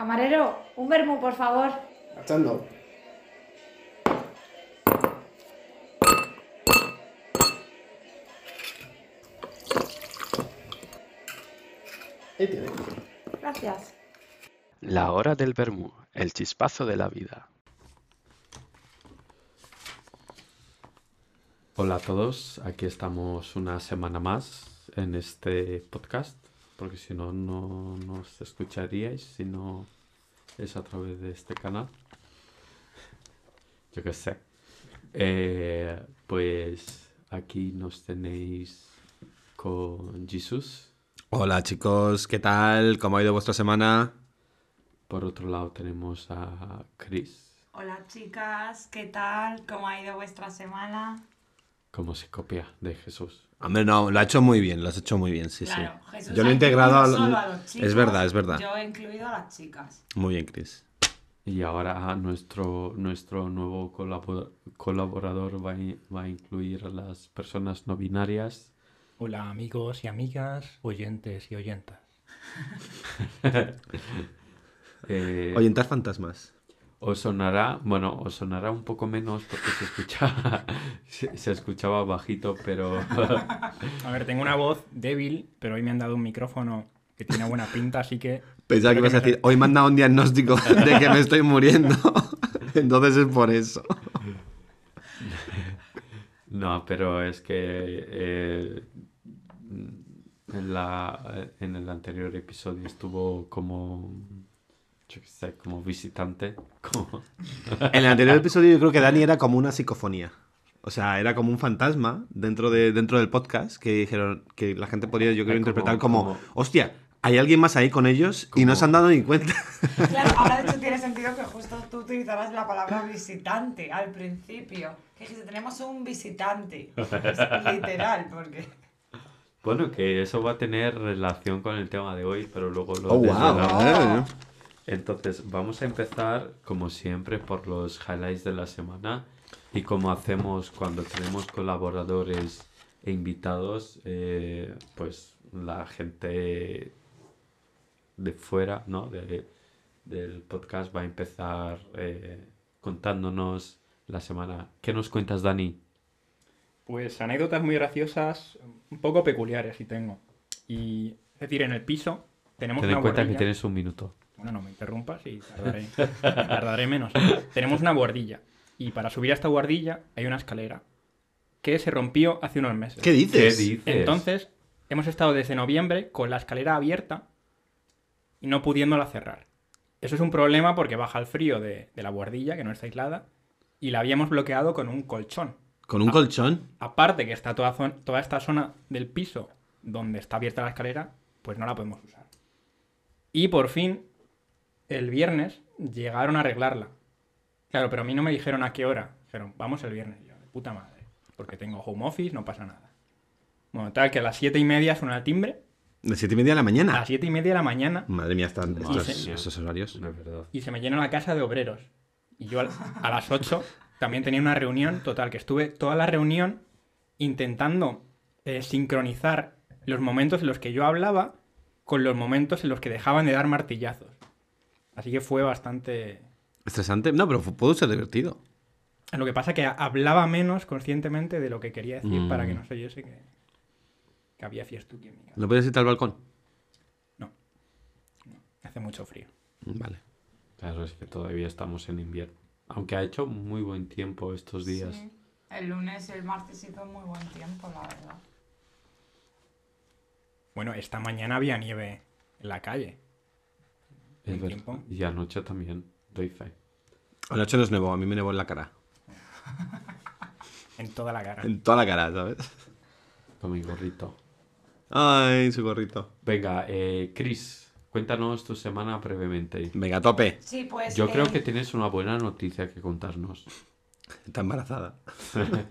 Camarero, un vermú, por favor. Ahí tiene. Gracias. La hora del vermú, el chispazo de la vida. Hola a todos, aquí estamos una semana más en este podcast, porque si no, no nos escucharíais si no es a través de este canal. Yo qué sé. Eh, pues aquí nos tenéis con Jesús. Hola chicos, ¿qué tal? ¿Cómo ha ido vuestra semana? Por otro lado tenemos a Chris. Hola chicas, ¿qué tal? ¿Cómo ha ido vuestra semana? como se copia de Jesús. Hombre, no, lo ha hecho muy bien, lo has hecho muy bien, sí, claro, sí. Jesús Yo lo he integrado solo a los chicos, Es verdad, es verdad. Yo he incluido a las chicas. Muy bien, Chris. Y ahora nuestro, nuestro nuevo colabo- colaborador va a, in- va a incluir a las personas no binarias. Hola amigos y amigas, oyentes y oyentas. Eh, Oyentar fantasmas. Os sonará, bueno, os sonará un poco menos porque se escucha, se, se escuchaba bajito, pero A ver, tengo una voz débil, pero hoy me han dado un micrófono que tiene buena pinta, así que... Pensaba que ibas a me decir, hoy me han dado un diagnóstico de que me estoy muriendo. Entonces es por eso. no, pero es que eh, en, la, en el anterior episodio estuvo como, yo qué sé, como visitante, como... En el anterior episodio yo creo que Dani era como una psicofonía. O sea, era como un fantasma dentro, de, dentro del podcast que dijeron que la gente podría, yo creo, Como- interpretar como, como- hostia, hay alguien más ahí con ellos y no se han dado ni cuenta. Claro, ahora de hecho tiene sentido que justo tú utilizarás la palabra visitante al principio. Que dijiste, tenemos un visitante. Es literal, porque... Bueno, que eso va a tener relación con el tema de hoy, pero luego lo Oh, wow. Entonces, vamos a empezar, como siempre, por los highlights de la semana. Y como hacemos cuando tenemos colaboradores e invitados, eh, pues la gente de fuera, ¿no? De- del podcast va a empezar eh, contándonos la semana. ¿Qué nos cuentas, Dani? Pues anécdotas muy graciosas, un poco peculiares si tengo. Y, es decir, en el piso tenemos Ten una en cuenta que tienes un minuto. Bueno, no me interrumpas y tardaré, tardaré menos. Tenemos una bordilla. Y para subir a esta bordilla hay una escalera que se rompió hace unos meses. ¿Qué ¿Qué dices? Entonces, hemos estado desde noviembre con la escalera abierta y no pudiéndola cerrar. Eso es un problema porque baja el frío de, de la bordilla, que no está aislada, y la habíamos bloqueado con un colchón. ¿Con un colchón? Aparte que está toda, zon- toda esta zona del piso donde está abierta la escalera, pues no la podemos usar. Y por fin, el viernes, llegaron a arreglarla. Claro, pero a mí no me dijeron a qué hora. Dijeron, vamos el viernes. Y Yo, de puta madre. Porque tengo home office, no pasa nada. Bueno, tal que a las siete y media suena el timbre. ¿De siete y media de la A mañana? las siete y media de la mañana Madre mía, están estos, sí. esos horarios. No es verdad. y se me llena la casa de obreros. Y yo a las 8 también tenía una reunión, total, que estuve toda la reunión intentando eh, sincronizar los momentos en los que yo hablaba con los momentos en los que dejaban de dar martillazos. Así que fue bastante... ¿Estresante? No, pero pudo ser divertido. Lo que pasa que hablaba menos conscientemente de lo que quería decir Mm. para que no se oyese que, que había fiestuki en mi casa. ¿No puedes irte al balcón? Hace mucho frío. Vale. Claro, es que todavía estamos en invierno. Aunque ha hecho muy buen tiempo estos días. Sí. El lunes y el martes hizo muy buen tiempo, la verdad. Bueno, esta mañana había nieve en la calle. Es tiempo. Y anoche también, doy fe. Anoche nos nevó, a mí me nevó en la cara. En toda la cara. En toda la cara, ¿sabes? Con mi gorrito. Ay, su gorrito. Venga, eh, Chris, cuéntanos tu semana brevemente. Venga, tope. Sí, pues Yo creo que tienes una buena noticia que contarnos. Está embarazada.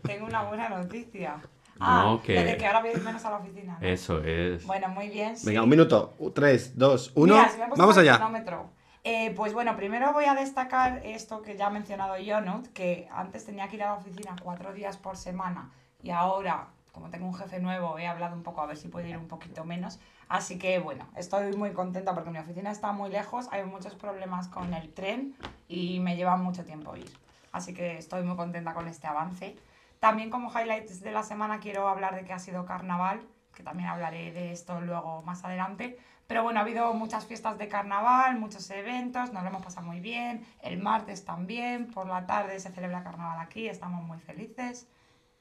tengo una buena noticia. No, Ah, que- lo de que ahora voy a ir menos a la oficina. ¿no? Eso es. Bueno, muy bien. sí. Venga, un minuto. Tres, dos, uno. Mira, si me he puesto Vamos el allá. cronómetro. Eh, pues bueno, primero voy a destacar esto que ya ha mencionado Jonut, que antes tenía que ir a la oficina cuatro días por semana y ahora como tengo un jefe nuevo, he hablado un poco a ver si puedo ir un poquito menos. Así que bueno, estoy muy contenta porque mi oficina está muy lejos, hay muchos problemas con el tren y me lleva mucho tiempo ir. Así que estoy muy contenta con este avance. También como highlights de la semana quiero hablar de que ha sido carnaval, que también hablaré de esto luego más adelante. Pero bueno, ha habido muchas fiestas de carnaval, muchos eventos, nos lo hemos pasado muy bien. El martes también, por la tarde se celebra carnaval aquí, estamos muy felices.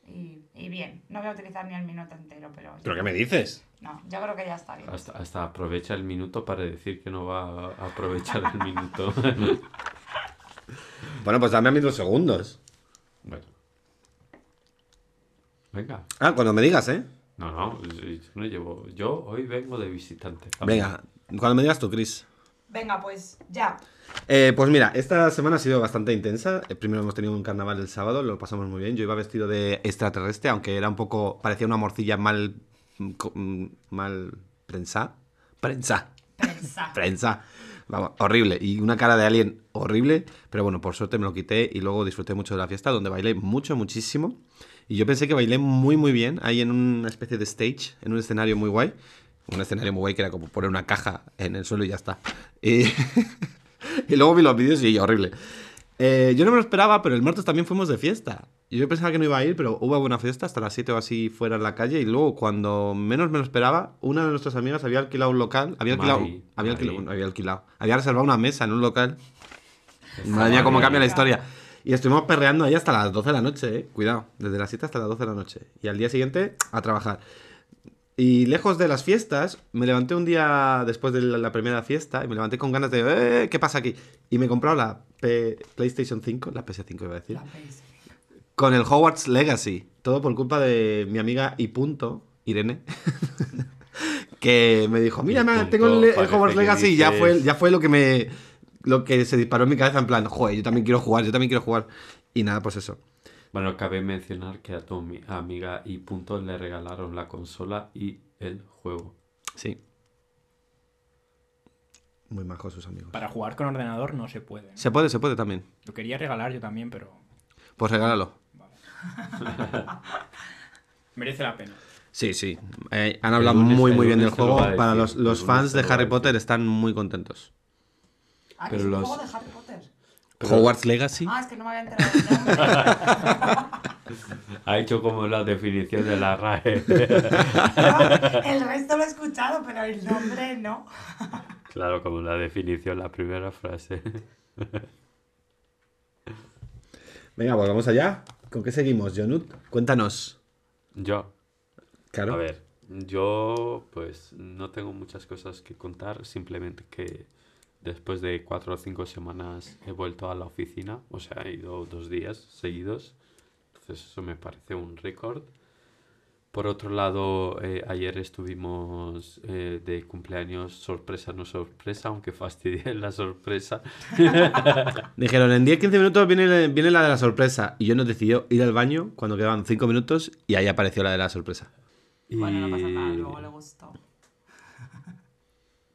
Y, y bien, no voy a utilizar ni el minuto entero, pero... ¿Pero qué me dices? No, yo creo que ya está bien. Hasta, hasta aprovecha el minuto para decir que no va a aprovechar el minuto. Bueno, pues dame a mí dos segundos. bueno. Venga. Ah, cuando me digas, ¿eh? No, no, yo no llevo. Yo hoy vengo de visitante. Venga, cuando me digas tú, Chris. Venga, pues ya. Eh, pues mira, esta semana ha sido bastante intensa. Eh, Primero hemos tenido un carnaval el sábado, lo pasamos muy bien. Yo iba vestido de extraterrestre, aunque era un poco. parecía una morcilla mal. mm, mal. prensa. Prensa. Pensa. Prensa. Vamos, horrible. Y una cara de alien horrible. Pero bueno, por suerte me lo quité y luego disfruté mucho de la fiesta, donde bailé mucho, muchísimo. Y yo pensé que bailé muy, muy bien, ahí en una especie de stage, en un escenario muy guay. Un escenario muy guay que era como poner una caja en el suelo y ya está. Y, y luego vi los vídeos y horrible. Eh, yo no me lo esperaba, pero el martes también fuimos de fiesta. Yo pensaba que no iba a ir, pero hubo buena fiesta hasta las 7 o así fuera en la calle. Y luego, cuando menos me lo esperaba, una de nuestras amigas había alquilado un local. Había alquilado. Mari, había, alquilado había alquilado. Había reservado una mesa en un local. Madre mía, cómo cambia la historia. Y estuvimos perreando ahí hasta las 12 de la noche, eh. Cuidado, desde las 7 hasta las 12 de la noche. Y al día siguiente, a trabajar. Y lejos de las fiestas, me levanté un día después de la, primera fiesta y me levanté con ganas de, "Eh, ¿qué pasa aquí? Y me he comprado la P- PlayStation 5, la PS5 iba a decir, La PS. con el Hogwarts Legacy. Todo por culpa de mi amiga y punto, Irene. que me dijo, mira, Y ma, punto, tengo el, Hogwarts Legacy y ya fue, ya fue lo que me lo que se disparó en mi cabeza en plan, joder, yo también quiero jugar, yo también quiero jugar. Y nada, pues eso. Bueno, cabe mencionar que a tu ami- amiga y punto le regalaron la consola y el juego. Sí. Muy majos sus amigos. Para jugar con ordenador no se puede. ¿no? Se puede, se puede también. Lo quería regalar yo también, pero Pues regálalo. merece la pena. Sí, sí. Eh, han hablado lunes- muy, muy bien del lunes te lo juego. Para los, fans te de Harry. Potter están muy contentos. Ah, Pero es un los- juego de Harry Potter. Hogwarts Legacy. Ah, es que no me había enterado. Ha hecho como la definición de la RAE. el resto lo he escuchado, pero el nombre no. claro, como la definición, la primera frase. Venga, pues vamos allá. ¿Con qué seguimos, Jonut? Cuéntanos. Yo, Claro. a ver, yo pues no tengo muchas cosas que contar, simplemente que después de cuatro o cinco semanas he vuelto a la oficina, o sea, he ido dos días seguidos, entonces eso me parece un récord. Por otro lado, eh, ayer estuvimos eh, de cumpleaños sorpresa, no sorpresa, aunque fastidié la sorpresa. Dijeron, en 10-15 minutos viene, viene la de la sorpresa. Y yo nos decidió ir al baño cuando quedaban 5 minutos y ahí apareció la de la sorpresa. Bueno, no pasa nada, Y luego le gustó.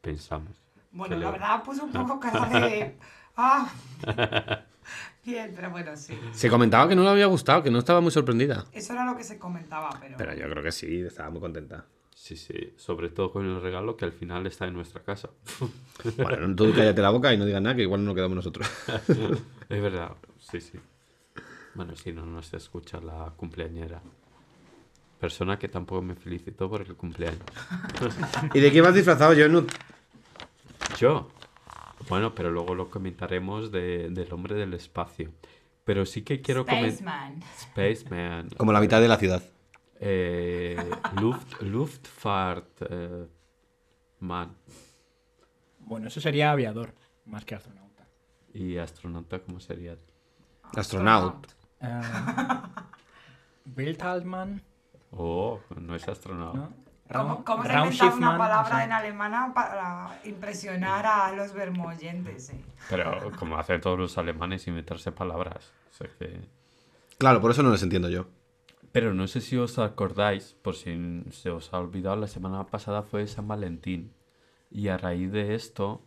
Pensamos. Bueno, la verdad puso un poco cara de. ¡Ah! Bien, pero bueno, sí. Se comentaba que no le había gustado, que no estaba muy sorprendida. Eso era lo que se comentaba, pero. Pero yo creo que sí, estaba muy contenta. Sí, sí, sobre todo con el regalo que al final está en nuestra casa. Bueno, tú cállate la boca y no digas nada, que igual no quedamos nosotros. Es verdad, sí, sí. Bueno, si no nos escucha la cumpleañera. Persona que tampoco me felicitó por el cumpleaños. ¿Y de qué vas disfrazado, Jonut? Yo. Bueno, pero luego lo comentaremos de- del hombre del espacio. Pero sí que quiero comentar... Spaceman. Spaceman. Como la mitad de la ciudad. Eh, Luft, Luftfahrt. eh, man. Bueno, eso sería aviador, más que astronauta. Y astronauta, ¿cómo sería? Astronaut. Eh, Weltallmann, Oh, no es astronauta. ¿no? ¿Cómo, Raum- cómo se ha inventado una palabra o sea, en alemana para impresionar a los vermoyentes? eh? Pero como hacen todos los alemanes inventarse palabras. O sea que... Claro, por eso no les entiendo yo. Pero no sé si os acordáis, por si se os ha olvidado, la semana pasada fue San Valentín. Y a raíz de esto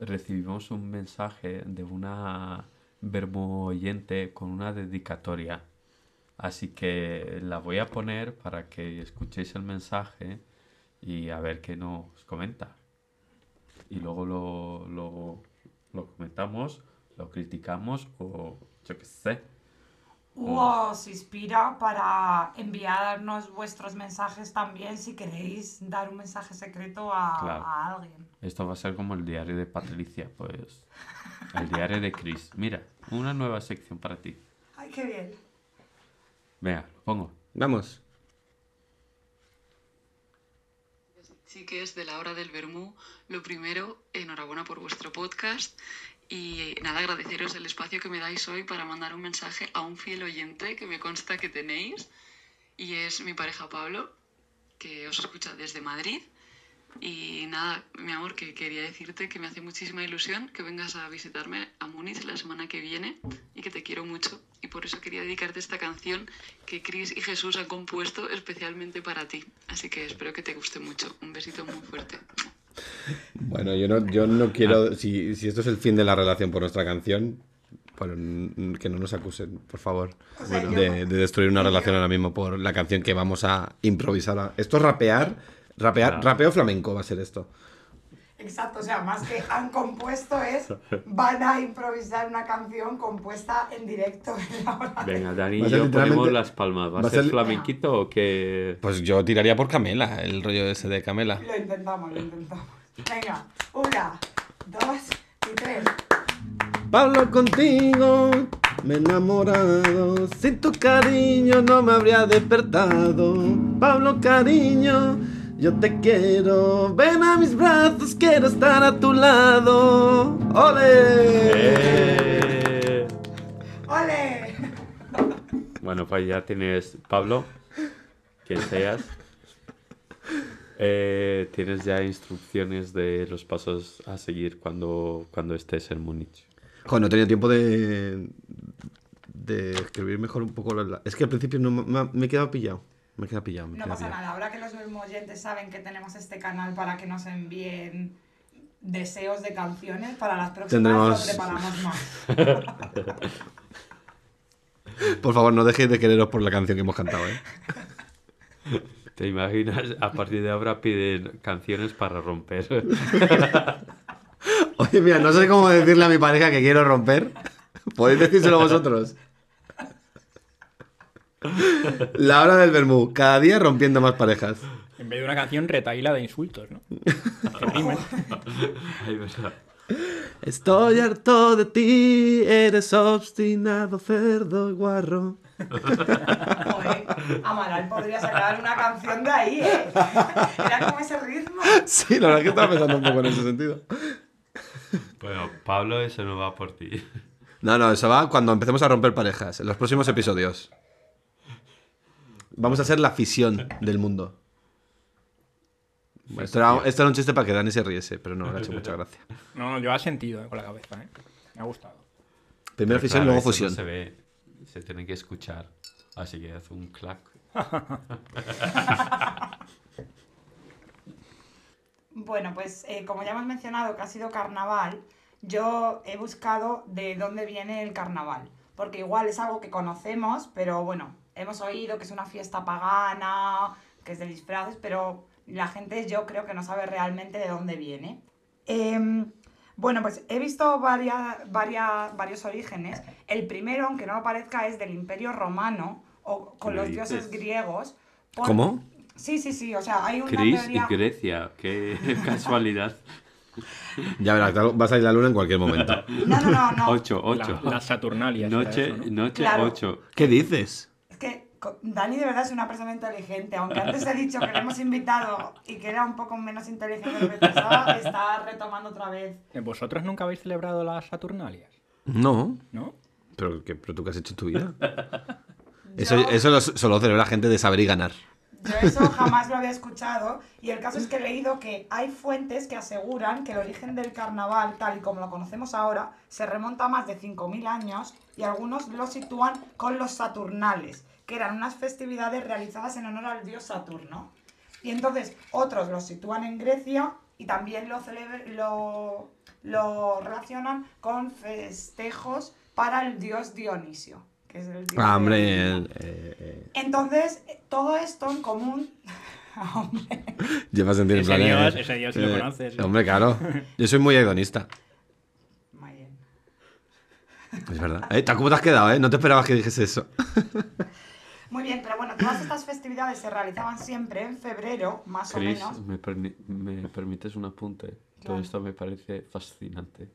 recibimos un mensaje de una verbo oyente con una dedicatoria. Así que la voy a poner para que escuchéis el mensaje y a ver qué nos comenta. Y luego lo, lo, lo comentamos, lo criticamos o yo qué sé. O os inspira para enviarnos vuestros mensajes también si queréis dar un mensaje secreto a, Claro. a alguien. Esto va a ser como el diario de Patricia, pues. El diario de Chris. Mira, una nueva sección para ti. Ay, qué bien. Venga, lo pongo. Vamos. Chiques de la hora del Bermú, lo primero, enhorabuena por vuestro podcast y nada, agradeceros el espacio que me dais hoy para mandar un mensaje a un fiel oyente que me consta que tenéis y es mi pareja Pablo, que os escucha desde Madrid. Y nada, mi amor, que quería decirte que me hace muchísima ilusión que vengas a visitarme a Múnich la semana que viene y que te quiero mucho. Y por eso quería dedicarte esta canción que Chris y Jesús han compuesto especialmente para ti. Así que espero que te guste mucho. Un besito muy fuerte. Bueno, yo no, yo no quiero. Si, si esto es el fin de la relación por nuestra canción, bueno, que no nos acusen, por favor, O sea, yo- de, de destruir una relación ahora mismo por la canción que vamos a improvisar. a- Esto es rapear, rapear, Claro. rapeo flamenco va a ser esto. Exacto, o sea, más que han compuesto es van a improvisar una canción compuesta en directo en la hora. Venga, Dani y yo ponemos las palmas. ¿Va a va a ser ser- flamenquito o qué? Pues yo tiraría por Camela, el rollo ese de Camela. Lo intentamos, lo intentamos. Venga, una, dos y tres. Pablo, contigo me he enamorado. Sin tu cariño no me habría despertado. Pablo, cariño, yo te quiero. Ven a mis brazos, quiero estar a tu lado. ¡Ole! ¡Eh! ¡Ole! Bueno, pues ya tienes, Pablo, quien seas. Eh, tienes ya instrucciones de los pasos a seguir cuando, cuando estés en Múnich. Joder, no he tenido tiempo de, de escribir mejor un poco. la- Es que al principio no, me, me he quedado pillado. Me he quedado pillado. me No pasa pillado. nada, ahora que los oyentes saben que tenemos este canal para que nos envíen deseos de canciones, para las próximas Tendremos- lo preparamos más. Por favor, no dejéis de quereros por la canción que hemos cantado, ¿eh? ¿Te imaginas? A partir de ahora piden canciones para romper. Oye, mira, no sé cómo decirle a mi pareja que quiero romper. Podéis decírselo vosotros. La hora del Bermú, cada día rompiendo más parejas. En vez de una canción retaíla de insultos, ¿no? Ay, verdad. Estoy harto de ti, eres obstinado, cerdo y guarro. Joder, Amaral podría sacar una canción de ahí, ¿eh? Era como ese ritmo. Sí, la verdad es que estaba pensando un poco en ese sentido. Bueno, Pablo, eso no va por ti. No, no, eso va cuando empecemos a romper parejas, en los próximos episodios. Vamos a ser la fisión del mundo. Bueno, esto, era, esto era un chiste para que Dani se riese, pero no, le ha hecho mucha gracia. No, no, yo he sentido eh, con la cabeza, ¿eh? Me ha gustado. Primero fisión, claro, luego no fusión. se ve, se tiene que escuchar. Así que haz un clac. Bueno, pues eh, como ya hemos mencionado que ha sido carnaval, yo he buscado de dónde viene el carnaval. Porque igual es algo que conocemos, pero bueno, hemos oído que es una fiesta pagana, que es de disfraces, pero la gente yo creo que no sabe realmente de dónde viene. Em, bueno, pues he visto varias, varias, varios orígenes. El primero, aunque no lo parezca, es del Imperio Romano, o con ¿Qué los dices? dioses griegos. por- ¿Cómo? Sí, sí, sí, o sea, hay una Chris teoría... y Grecia, qué casualidad. Ya verás, vas a ir a la luna en cualquier momento. No, no, no, no. 8, 8. La- las Saturnalias. era Noche, eso, ¿no? noche Claro. 8. ¿Qué dices? Que Dani de verdad es una persona inteligente. Aunque antes he dicho que le hemos invitado y que era un poco menos inteligente de lo que pensaba, está retomando otra vez. Eh, ¿Vosotros nunca habéis celebrado las Saturnalias? No. ¿No? ¿Pero, qué, pero tú qué has hecho en tu vida? Eso, Yo- eso lo, solo celebra gente de saber y ganar. Yo eso jamás lo había escuchado y el caso es que he leído que hay fuentes que aseguran que el origen del carnaval, tal y como lo conocemos ahora, se remonta a más de 5.000 años y algunos lo sitúan con los Saturnales, que eran unas festividades realizadas en honor al dios Saturno. Y entonces otros lo sitúan en Grecia y también lo, lo, lo relacionan con festejos para el dios Dionisio, que es el tío Ah, hombre, el- eh, eh, Entonces, eh, todo esto en común. Hombre, lleva sentido en Ese eh, dios, ese dios sí lo eh, conoces, ¿eh? Hombre, claro. Yo soy muy hedonista. muy bien. Es verdad. Eh, ¿Cómo te has quedado, eh? No te esperabas que dijese eso. Muy bien, pero bueno, todas estas festividades se realizaban siempre en febrero, más o menos. ¿me, perni- me permites un apunte? Todo esto me parece fascinante.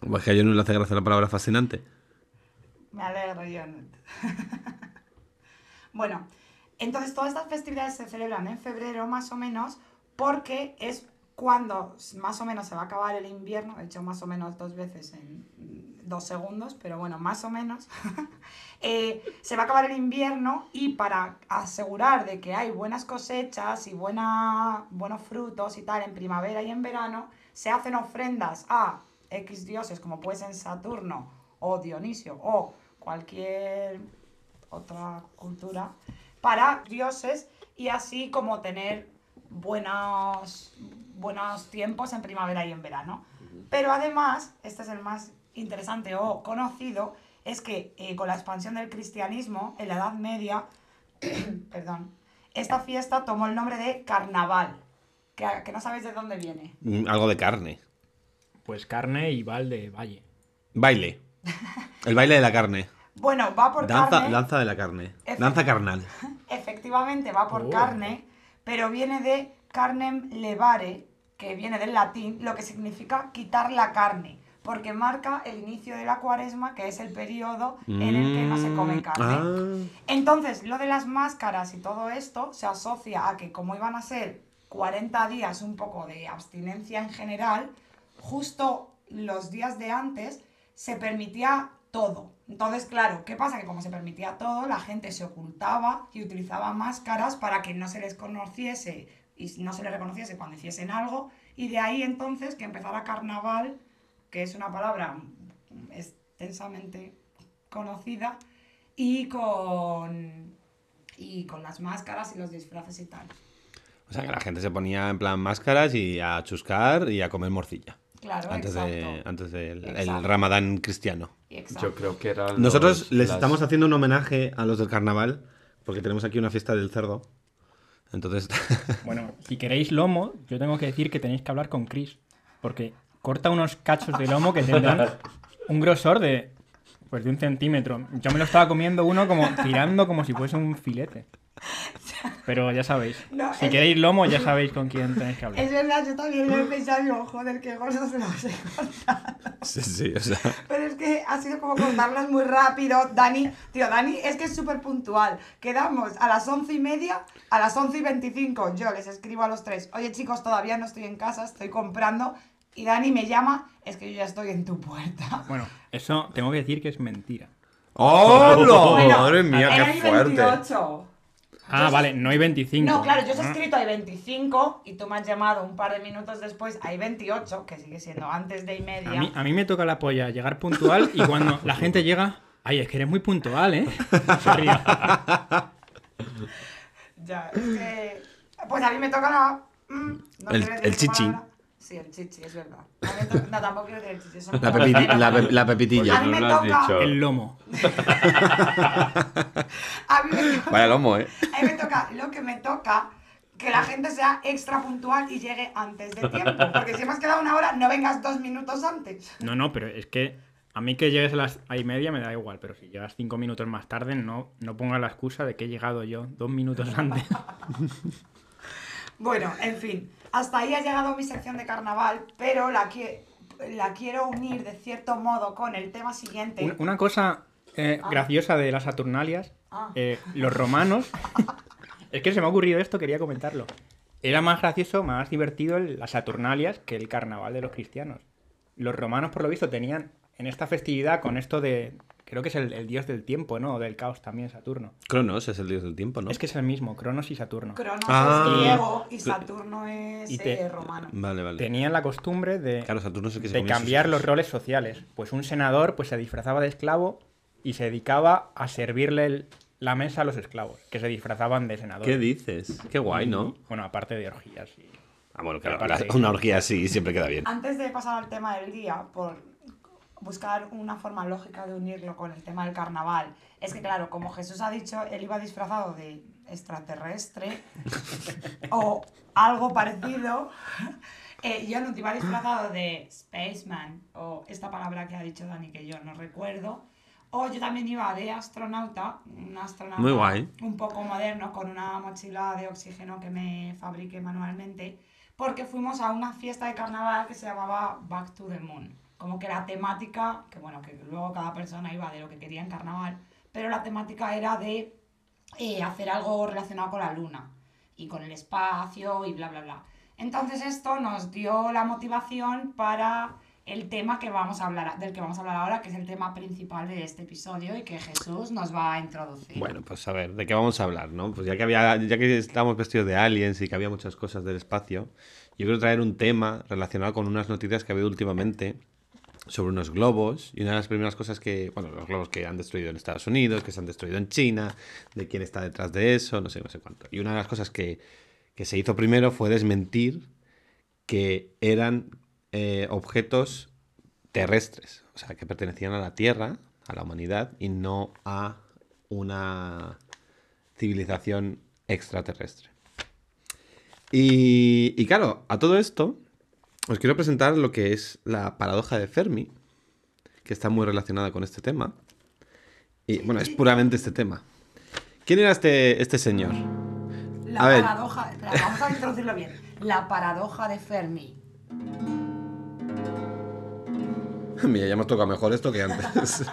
Pues que a yo no le hace gracia la palabra fascinante. Me alegro, yo. bueno, entonces todas estas festividades se celebran en febrero más o menos porque es cuando más o menos se va a acabar el invierno, he hecho más o menos dos veces en dos segundos, pero bueno, más o menos, Eh, se va a acabar el invierno y para asegurar de que hay buenas cosechas y buena, buenos frutos y tal en primavera y en verano, se hacen ofrendas a X dioses como puede ser Saturno o Dionisio o cualquier otra cultura para dioses y así como tener buenos, buenos tiempos en primavera y en verano. Pero además, este es el más interesante o conocido, es que eh, con la expansión del cristianismo en la Edad Media, perdón, esta fiesta tomó el nombre de carnaval, que, que no sabéis de dónde viene. Mm, Algo de carne. Pues carne y val de valle. Baile. El baile de la carne. Bueno, va por Danza, carne. danza de la carne. Danza carnal. Efectivamente va por Oh. carne, pero viene de carnem levare, que viene del latín, lo que significa quitar la carne, porque marca el inicio de la cuaresma, que es el periodo en el que no se come Mm, carne. ah. Entonces, lo de las máscaras y todo esto se asocia a que como iban a ser 40 días un poco de abstinencia en general, justo los días de antes se permitía todo. Entonces, claro, ¿qué pasa? Que como se permitía todo, la gente se ocultaba y utilizaba máscaras para que no se les conociese y no se les reconociese cuando hiciesen algo. Y de ahí entonces que empezara carnaval, que es una palabra extensamente conocida, y con, y con las máscaras y los disfraces y tal. O sea, que la gente se ponía en plan máscaras y a chuscar y a comer morcilla. Claro, Antes, de, antes del el ramadán cristiano. Exacto. Yo creo que eran Nosotros los- les las- estamos haciendo un homenaje a los del carnaval porque tenemos aquí una fiesta del cerdo. Entonces, Bueno, si queréis lomo, yo tengo que decir que tenéis que hablar con Chris. Porque corta unos cachos de lomo que tendrán un grosor de. Pues de un centímetro. Yo me lo estaba comiendo uno como tirando como si fuese un filete. Pero ya sabéis. No, si es- queréis lomo, ya sabéis con quién tenéis que hablar. Es verdad, yo también lo he pensado, digo, joder, qué gordo se los he contado. sí, sí, o sea, Pero es que ha sido como contarlas muy rápido. Dani, tío, Dani es que es súper puntual. Quedamos a las once y media, a las once y veinticinco. Yo les escribo a los tres, oye chicos, todavía no estoy en casa, estoy comprando. Y Dani me llama, es que yo ya estoy en tu puerta. Bueno, eso tengo que decir que es mentira. ¡Hola! Bueno, ¡Madre mía, qué el fuerte! 28. Ah, Yo vale, no hay 25. No, claro, yo os he Ah. escrito hay 25 y tú me has llamado un par de minutos después, hay 28, que sigue siendo antes de y media. A mí, a mí me toca la polla llegar puntual y cuando la gente llega, ay, es que eres muy puntual, ¿eh? Ya, es que. Pues a mí me toca la. mm, no El- el esa chichi. palabra. Sí, el chichi, es verdad. No, tampoco quiero decir el chichi. La, pepiti- la, la pepitilla. A mí me toca-. El lomo. A mí me toca, Vaya lomo, ¿eh? a mí me toca lo que me toca. Que la gente sea extra puntual y llegue antes de tiempo. Porque si hemos quedado una hora, no vengas dos minutos antes. No, no, pero es que a mí que llegues a las a y media me da igual, pero si llegas cinco minutos más tarde, no, no pongas la excusa de que he llegado yo dos minutos antes. Bueno, en fin, hasta ahí ha llegado mi sección de carnaval, pero la, la quiero unir de cierto modo con el tema siguiente. Un- Una cosa eh, Ah. graciosa de las Saturnalias, Ah. eh, los romanos, es que se me ha ocurrido esto, quería comentarlo. Era más gracioso, más divertido el- las Saturnalias que el carnaval de los cristianos. Los romanos, por lo visto, tenían en esta festividad con esto de, creo que es el, el dios del tiempo, ¿no? O del caos también, Saturno. Cronos es el dios del tiempo, ¿no? Es que es el mismo, Cronos y Saturno. Cronos Ah. es griego y Saturno es Y te- eh, romano. Vale, vale. Tenían la costumbre de, Claro, Saturno es el que se de comía sus cambiar los roles sociales. Pues un senador pues se disfrazaba de esclavo y se dedicaba a servirle el- la mesa a los esclavos, que se disfrazaban de senador. ¿Qué dices? Qué guay, ¿no? Y, bueno, aparte de orgías. y- Ah, bueno, claro, una orgía así siempre queda bien. Antes de pasar al tema del día, por buscar una forma lógica de unirlo con el tema del carnaval. Es que, claro, como Jesús ha dicho, él iba disfrazado de extraterrestre o algo parecido. Eh, yo no iba disfrazado de spaceman o esta palabra que ha dicho Dani que yo no recuerdo. O yo también iba de astronauta, un astronauta Muy guay. un poco moderno, con una mochila de oxígeno que me fabriqué manualmente, porque fuimos a una fiesta de carnaval que se llamaba Back to the Moon. Como que la temática, que bueno, que luego cada persona iba de lo que quería en carnaval, pero la temática era de eh, hacer algo relacionado con la luna y con el espacio y bla, bla, bla. Entonces esto nos dio la motivación para el tema que vamos a hablar, del que vamos a hablar ahora, que es el tema principal de este episodio y que Jesús nos va a introducir. Bueno, pues a ver, ¿de qué vamos a hablar, no? Pues ya que había, ya que estábamos vestidos de aliens y que había muchas cosas del espacio, yo quiero traer un tema relacionado con unas noticias que ha habido últimamente sobre unos globos y una de las primeras cosas que, bueno, los globos que han destruido en Estados Unidos, que se han destruido en China, de quién está detrás de eso, no sé, no sé cuánto. Y una de las cosas que, que se hizo primero fue desmentir que eran eh, objetos terrestres, o sea, que pertenecían a la Tierra, a la humanidad, y no a una civilización extraterrestre. Y, y claro, a todo esto, os quiero presentar lo que es la paradoja de Fermi, que está muy relacionada con este tema. Y bueno, es puramente este tema. ¿Quién era este, este señor? La A ver. paradoja, espera, vamos a introducirlo bien. La paradoja de Fermi. Mira, ya hemos tocado mejor esto que antes.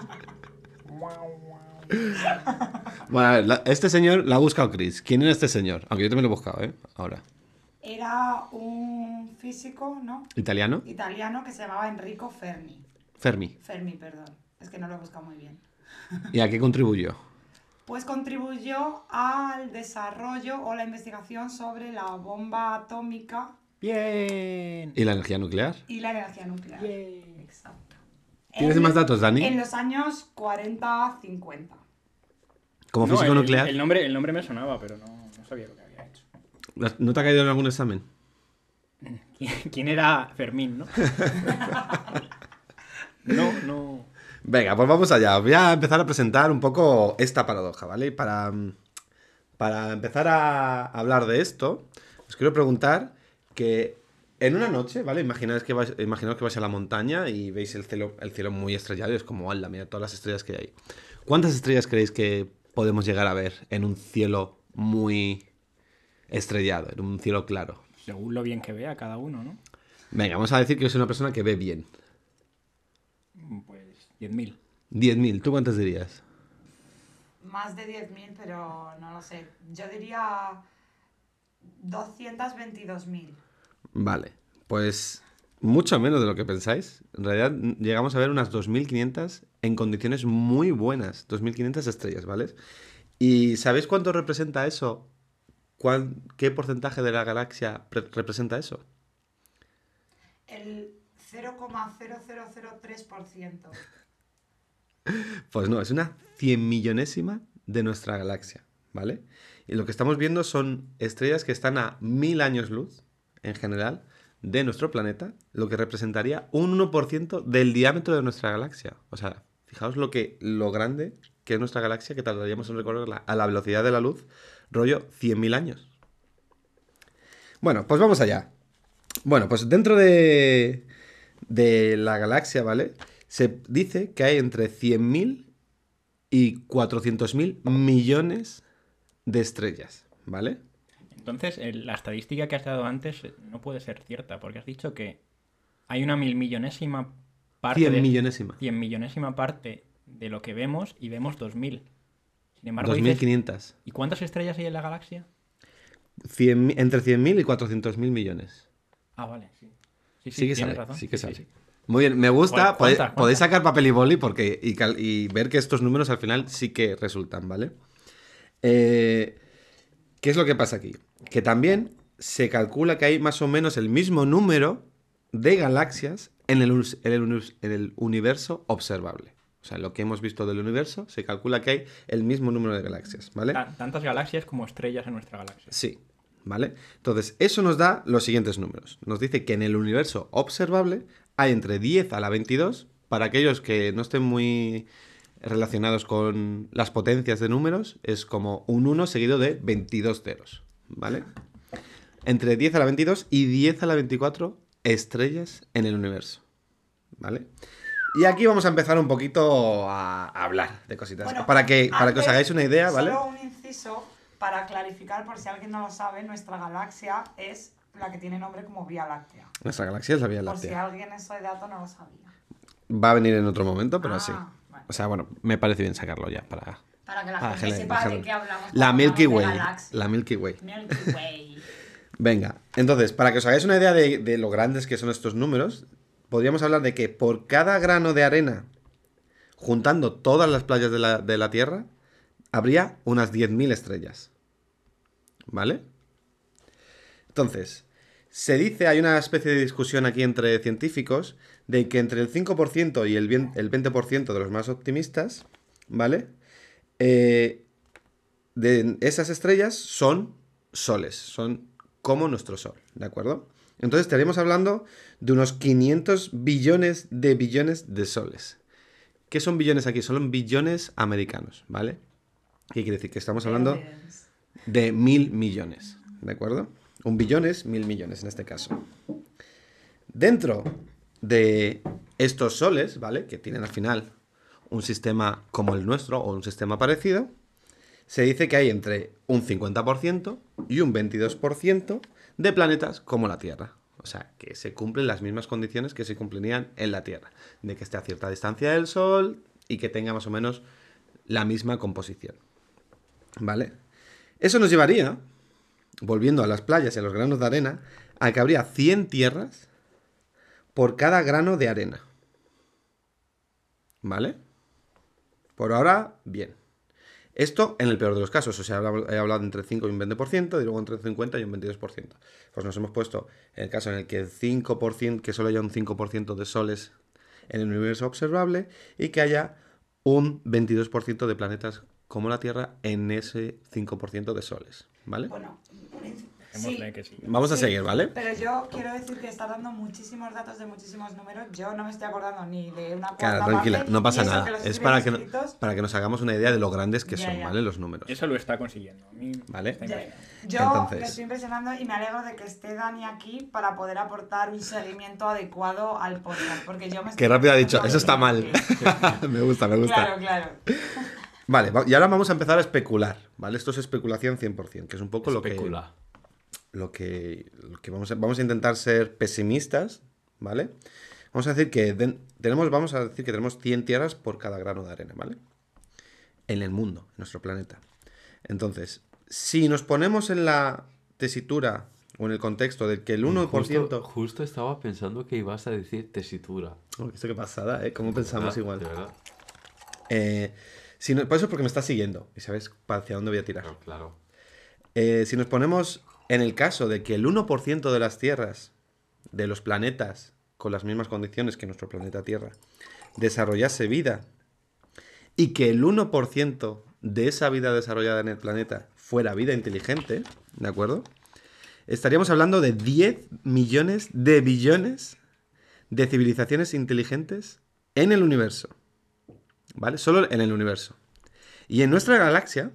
bueno, a ver, la- este señor la ha buscado Chris. ¿Quién era este señor? Aunque yo también lo he buscado, ¿eh? Ahora. Era un físico, ¿no? ¿Italiano? Italiano que se llamaba Enrico Fermi. Fermi. Fermi, perdón. Es que no lo he buscado muy bien. ¿Y a qué contribuyó? Pues contribuyó al desarrollo o la investigación sobre la bomba atómica Bien. ¿Y la energía nuclear? y la energía nuclear. Exacto. ¿Tienes En- más datos, Dani? En los años 40-50. Como No, físico el- nuclear. El nombre, el nombre me sonaba, pero no, no sabía lo que. ¿No te ha caído en algún examen? ¿Quién, era Fermín, no? no, no. Venga, pues vamos allá. Voy a empezar a presentar un poco esta paradoja, ¿vale? Para, mm, para empezar a hablar de esto, os quiero preguntar que en una noche, ¿vale? Imaginaos que vais, imaginaos que vais a la montaña y veis el cielo, el cielo muy estrellado y es como, ¡hala! Mira todas las estrellas que hay. ¿Cuántas estrellas creéis que podemos llegar a ver en un cielo muy estrellado, en un cielo claro? Según lo bien que vea cada uno, ¿no? Venga, vamos a decir que yo soy una persona que ve bien. Pues 10.000. 10.000, ¿tú cuántas dirías? Más de 10.000, pero no lo sé. Yo diría 222.000. Vale, pues mucho menos de lo que pensáis. En realidad llegamos a ver unas 2.500 en condiciones muy buenas. 2.500 estrellas, ¿vale? ¿Y sabéis cuánto representa eso? ¿Cuán- ¿Qué porcentaje de la galaxia pre- representa eso? El 0,0003%. Pues no, es una 100 millonésima de nuestra galaxia, ¿vale? Y lo que estamos viendo son estrellas que están a mil años luz, en general, de nuestro planeta, lo que representaría un 1% del diámetro de nuestra galaxia. O sea, fijaos lo, que, lo grande que es nuestra galaxia, que tardaríamos en recorrerla a la velocidad de la luz, rollo 100.000 años. Bueno, pues vamos allá. Bueno, pues dentro de, de la galaxia, ¿vale? Se dice que hay entre 100.000 y 400.000 millones de estrellas, ¿vale? Entonces, el- la estadística que has dado antes eh, no puede ser cierta, porque has dicho que hay una mil millonésima parte. 100 de- millonésima. 100 millonésima parte de lo que vemos y vemos 2000. Sin embargo, dices, 2.500. ¿y cuántas estrellas hay en la galaxia? 100.000 entre 100.000 y 400.000 millones. Ah, vale, sí. Sí, Sí, que sale, razón. sí que sale. sí. Muy bien, me gusta. ¿Cuántas, Pode- cuántas? Podéis sacar papel y boli porque, y, cal- y ver que estos números al final sí que resultan, ¿vale? Eh, ¿Qué es lo que pasa aquí? Que también se calcula que hay más o menos el mismo número de galaxias en el, en el universo observable. O sea, lo que hemos visto del universo, se calcula que hay el mismo número de galaxias, ¿vale? Ta- Tantas galaxias como estrellas en nuestra galaxia. Sí, ¿vale? Entonces, eso nos da los siguientes números. Nos dice que en el universo observable hay entre 10 a la 22 para aquellos que no estén muy relacionados con las potencias de números, es como un 1 seguido de 22 ceros, ¿vale? Entre 10 a la 22 y 10 a la 24 estrellas en el universo, ¿vale? Y aquí vamos a empezar un poquito a hablar de cositas. Bueno, para, que, para que os hagáis una idea, ¿vale? Solo un inciso para clarificar, por si alguien no lo sabe, nuestra galaxia es la que tiene nombre como Vía Láctea. Nuestra galaxia es la Vía Por si Láctea. alguien ese dato no lo sabía. Va a venir en otro momento, pero Ah, sí. vale. O sea, bueno, me parece bien sacarlo ya para... Para que la para gente sepa de qué hablamos. La Milky de Way. La Milky Way. Milky Way. Venga, entonces, para que os hagáis una idea de, de lo grandes que son estos números, podríamos hablar de que por cada grano de arena, juntando todas las playas de la, de la Tierra, habría unas 10.000 estrellas. ¿Vale? Entonces, se dice, hay una especie de discusión aquí entre científicos, de que entre el 5% y el, bien- el 20% de los más optimistas, ¿vale? Eh, de esas estrellas son soles, son como nuestro Sol, ¿de acuerdo? Entonces estaríamos hablando de unos 500 billones de billones de soles. ¿Qué son billones aquí? Son billones americanos, ¿vale? ¿Qué quiere decir? Que estamos hablando de mil millones, ¿de acuerdo? Un billón es mil millones en este caso. Dentro de estos soles, ¿vale? Que tienen al final un sistema como el nuestro o un sistema parecido, se dice que hay entre un 50% y un 22% de planetas como la Tierra. O sea, que se cumplen las mismas condiciones que se cumplirían en la Tierra. De que esté a cierta distancia del Sol y que tenga más o menos la misma composición. ¿Vale? Eso nos llevaría, volviendo a las playas y a los granos de arena, a que habría 100 tierras por cada grano de arena. ¿Vale? Por ahora, bien. Esto en el peor de los casos, o sea, he hablado entre 5 y un 20%, y luego entre un 50 y un 22%. Pues nos hemos puesto en el caso en el que el 5%, que solo haya un 5% de soles en el universo observable y que haya un 22% de planetas como la Tierra en ese 5% de soles, ¿vale? Bueno, sí, Dejémosle que sí. Vamos a Sí, seguir, ¿vale? Pero yo quiero decir que está dando muchísimos datos de muchísimos números. Yo no me estoy acordando ni de una cuarta Claro, tranquila, parte, no pasa y eso nada. los Es para que, viendo no- escritos. para que nos hagamos una idea de lo grandes que Ya, son, ya. ¿vale? Los números. Eso lo está consiguiendo. A mí Vale. está Ya- impresionante. Yo Entonces- me estoy impresionando y me alegro de que esté Dani aquí para poder aportar un seguimiento adecuado al podcast. Porque yo me estoy Qué rápido ha dicho, eso está mal. me gusta, me gusta. Claro, claro. Vale, va- y ahora vamos a empezar a especular, ¿vale? Esto es especulación 100%, que es un poco lo que, Especula. Lo que, lo que vamos, a, vamos a intentar ser pesimistas, ¿vale? Vamos a decir que den- tenemos, vamos a decir que tenemos 100 tierras por cada grano de arena, ¿vale? En el mundo, en nuestro planeta. Entonces, si nos ponemos en la tesitura o en el contexto del que el 1%... Justo, justo estaba pensando que ibas a decir tesitura. Oh, esto qué pasada, ¿eh? ¿Cómo pensamos Ah, igual? de verdad. Eh, si no- por eso es porque me está siguiendo y sabes hacia dónde voy a tirar. Claro, claro. Eh, si nos ponemos en el caso de que el 1% de las tierras, de los planetas con las mismas condiciones que nuestro planeta Tierra, desarrollase vida y que el 1% de esa vida desarrollada en el planeta fuera vida inteligente, ¿de acuerdo? Estaríamos hablando de 10 millones de billones de civilizaciones inteligentes en el universo. ¿Vale? Solo en el universo. Y en nuestra galaxia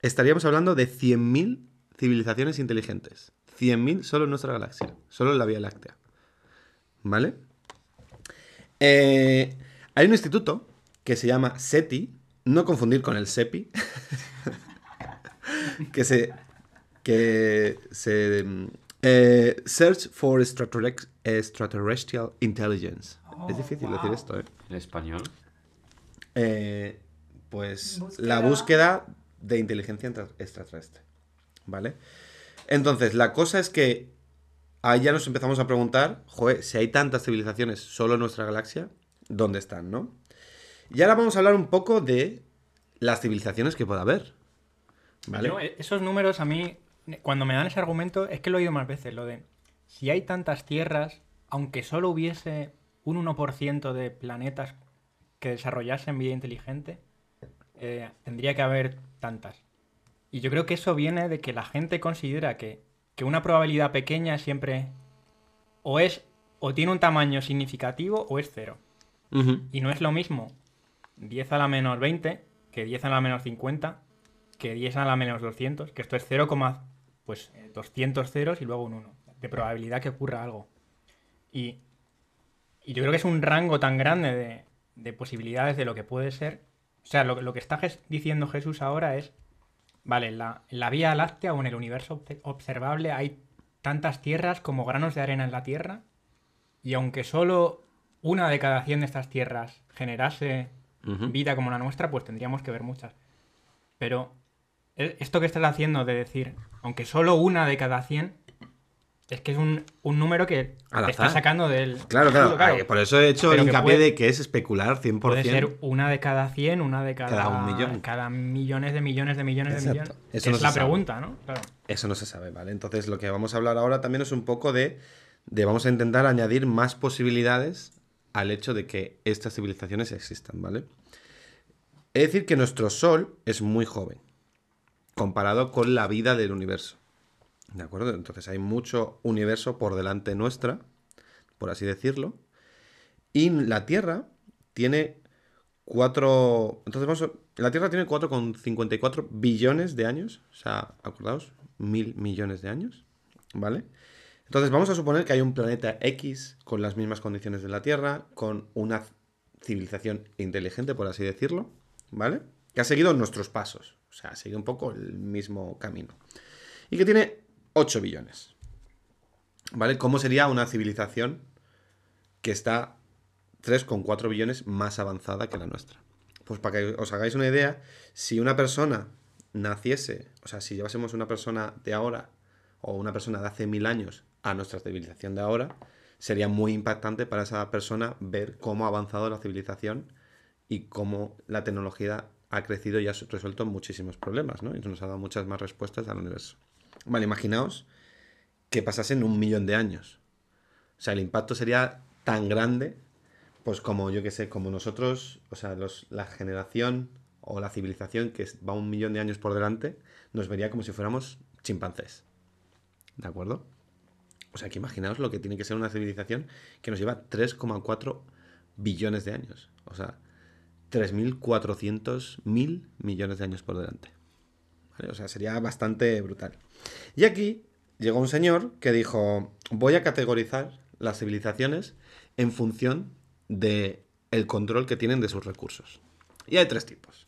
estaríamos hablando de 100.000 civilizaciones inteligentes. 100.000 solo en nuestra galaxia, solo en la Vía Láctea. ¿Vale? Eh, hay un instituto que se llama SETI, no confundir con el SEPI, que se... que se... eh, Search for Extraterrestrial Intelligence. es Oh, difícil decir esto, ¿eh? En español. Eh, pues Búsqueda. la búsqueda de inteligencia extraterrestre. ¿Vale? Entonces, la cosa es que ahí ya nos empezamos a preguntar, joder, si hay tantas civilizaciones solo en nuestra galaxia, ¿dónde están, no? Y ahora vamos a hablar un poco de las civilizaciones que pueda haber. ¿Vale? Eh, esos números a mí, cuando me dan ese argumento, es que lo he oído más veces, lo de si hay tantas tierras, aunque solo hubiese un 1% de planetas que desarrollasen vida inteligente, eh, tendría que haber tantas. Y yo creo que eso viene de que la gente considera que, que una probabilidad pequeña siempre o es o tiene un tamaño significativo o es cero. Y no es lo mismo 10 a la menos 20 que 10 a la menos 50 que 10 a la menos 200, que esto es 0, pues eh, 200 ceros y luego un 1, de probabilidad que ocurra algo. Y, y yo creo que es un rango tan grande de, de posibilidades de lo que puede ser. O sea, lo, lo que está diciendo Jesús ahora es, vale, en la, en la Vía Láctea o en el universo obse- observable hay tantas tierras como granos de arena en la Tierra, y aunque solo una de cada 100 de estas tierras generase vida como la nuestra, pues tendríamos que ver muchas. Pero e- esto que estás haciendo de decir, aunque solo una de cada 100, es que es un, un número que te está sacando del... Claro, claro. Por eso he hecho Pero que hincapié puede- de que es especular 100%. Puede ser una de cada 100, una de cada, Cada un millón. Cada millones de millones de millones de Exacto. millones. Eso es no la sabe. pregunta, ¿no? Claro. Eso no se sabe, ¿vale? Entonces lo que vamos a hablar ahora también es un poco de, de vamos a intentar añadir más posibilidades al hecho de que estas civilizaciones existan, ¿vale? Es decir, que nuestro Sol es muy joven comparado con la vida del universo. ¿De acuerdo? Entonces hay mucho universo por delante nuestra, por así decirlo. Y la Tierra tiene 4... Entonces vamos a... La Tierra tiene 4,54 billones de años. O sea, acordaos, mil millones de años. ¿Vale? Entonces vamos a suponer que hay un planeta X con las mismas condiciones de la Tierra, con una civilización inteligente, por así decirlo. ¿Vale? Que ha seguido nuestros pasos. O sea, sigue un poco el mismo camino. Y que tiene 8 billones. ¿Vale? ¿Cómo sería una civilización que está 3,4 billones más avanzada que la nuestra? Pues para que os hagáis una idea, si una persona naciese, o sea, si llevásemos una persona de ahora o una persona de hace mil años a nuestra civilización de ahora, sería muy impactante para esa persona ver cómo ha avanzado la civilización y cómo la tecnología ha crecido y ha resuelto muchísimos problemas, ¿no? Y nos ha dado muchas más respuestas al universo. Vale, imaginaos que pasasen un millón de años. O sea, el impacto sería tan grande, pues como yo que sé, como nosotros, o sea, los, la generación o la civilización que va un millón de años por delante, nos vería como si fuéramos chimpancés. ¿De acuerdo? O sea, que imaginaos lo que tiene que ser una civilización que nos lleva 3,4 billones de años. O sea, 3.400 mil millones de años por delante. ¿Vale? O sea, sería bastante brutal. Y aquí llegó un señor que dijo, voy a categorizar las civilizaciones en función de el control que tienen de sus recursos. Y hay tres tipos.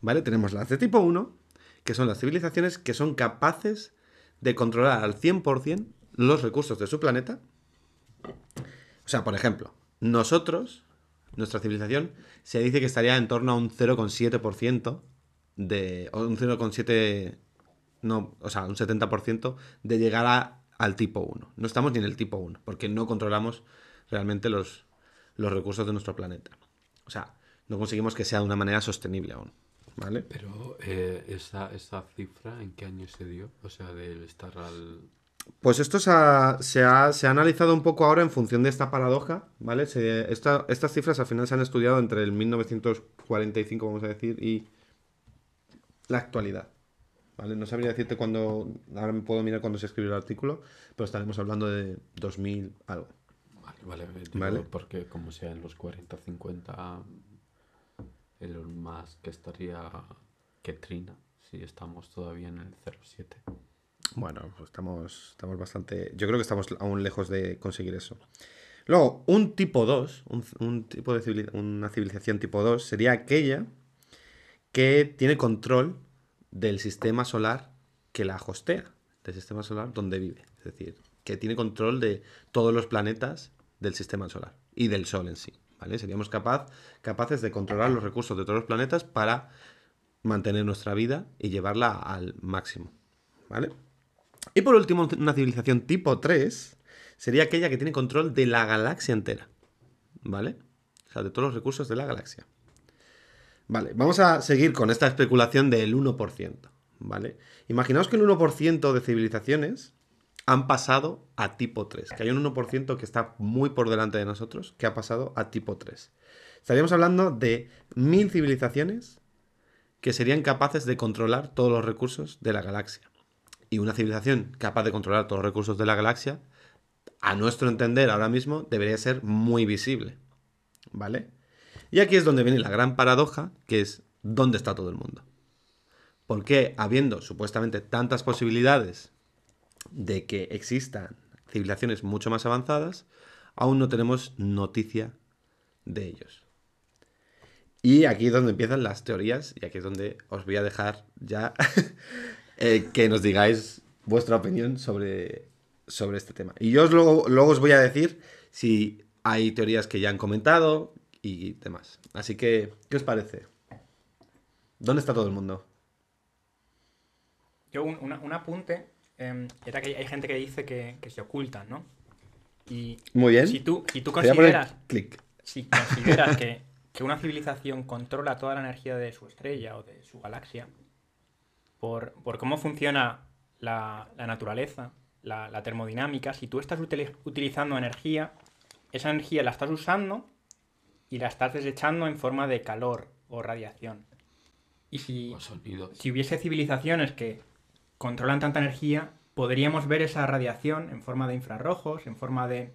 ¿Vale? Tenemos las de tipo 1, que son las civilizaciones que son capaces de controlar al 100% los recursos de su planeta. O sea, por ejemplo, nosotros, nuestra civilización, se dice que estaría en torno a un 0,7% de... o un 0,7... No, o sea, un 70% de llegar a- al tipo 1. No estamos ni en el tipo 1, porque no controlamos realmente los, los recursos de nuestro planeta. O sea, no conseguimos que sea de una manera sostenible aún. ¿Vale? Pero eh, esa, esa cifra, ¿en qué año se dio? O sea, del estar al... Pues esto se ha, se ha- se ha analizado un poco ahora en función de esta paradoja, ¿vale? Se- esta- estas cifras al final se han estudiado entre el 1945, vamos a decir, y la actualidad, ¿vale? No sabría decirte cuándo, ahora me puedo mirar cuándo se escribió el artículo, pero estaremos hablando de 2000 algo. Vale, vale, Vale. porque como sea en los 40, 50, Elon Musk estaría que Trina, si estamos todavía en el 07. Bueno, pues estamos, estamos bastante. Yo creo que estamos aún lejos de conseguir eso. Luego, un tipo 2, un, un tipo de civili- una civilización tipo 2, sería aquella que tiene control del sistema solar que la hostea, del sistema solar donde vive. Es decir, que tiene control de todos los planetas del sistema solar y del Sol en sí. ¿vale? Seríamos capaz, capaces de controlar los recursos de todos los planetas para mantener nuestra vida y llevarla al máximo. ¿Vale? Y por último, una civilización tipo 3 sería aquella que tiene control de la galaxia entera. ¿Vale? O sea, de todos los recursos de la galaxia. Vale, vamos a seguir con esta especulación del 1%. ¿Vale? Imaginaos que el 1% de civilizaciones han pasado a tipo 3. Que hay un 1% que está muy por delante de nosotros que ha pasado a tipo 3. Estaríamos hablando de mil civilizaciones que serían capaces de controlar todos los recursos de la galaxia. Y una civilización capaz de controlar todos los recursos de la galaxia, a nuestro entender ahora mismo, debería ser muy visible. ¿Vale? Y aquí es donde viene la gran paradoja, que es ¿dónde está todo el mundo? ¿Por qué, habiendo supuestamente tantas posibilidades de que existan civilizaciones mucho más avanzadas, aún no tenemos noticia de ellos? Y aquí es donde empiezan las teorías, y aquí es donde os voy a dejar ya eh, que nos digáis vuestra opinión sobre, sobre este tema. Y yo luego, luego os voy a decir si hay teorías que ya han comentado y demás. Así que, ¿qué os parece? ¿Dónde está todo el mundo? Yo un, una- un apunte em, era que hay, gente que dice que, que se ocultan, ¿no? Y Muy bien. si tú, si tú consideras, clic. si consideras que, que una civilización controla toda la energía de su estrella o de su galaxia, por, por cómo funciona la, la naturaleza, la, la termodinámica, si tú estás utili- utilizando energía, esa energía la estás usando y la estás desechando en forma de calor o radiación. Y si, sonidos. si hubiese civilizaciones que controlan tanta energía, podríamos ver esa radiación en forma de infrarrojos, en forma de,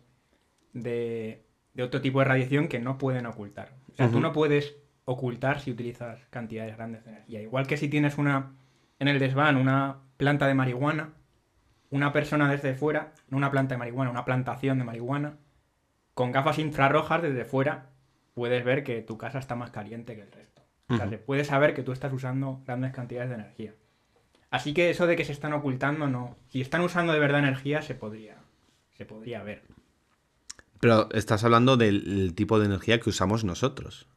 de, de otro tipo de radiación que no pueden ocultar. O sea, tú no puedes ocultar si utilizas cantidades grandes de energía. Igual que si tienes una en el desván una planta de marihuana, una persona desde fuera, no una planta de marihuana, una plantación de marihuana, con gafas infrarrojas desde fuera, puedes ver que tu casa está más caliente que el resto. O sea, Ujú. se puede saber que tú estás usando grandes cantidades de energía. Así que eso de que se están ocultando, no. Si están usando de verdad energía, se podría, se podría ver. Pero estás hablando del el tipo de energía que usamos nosotros.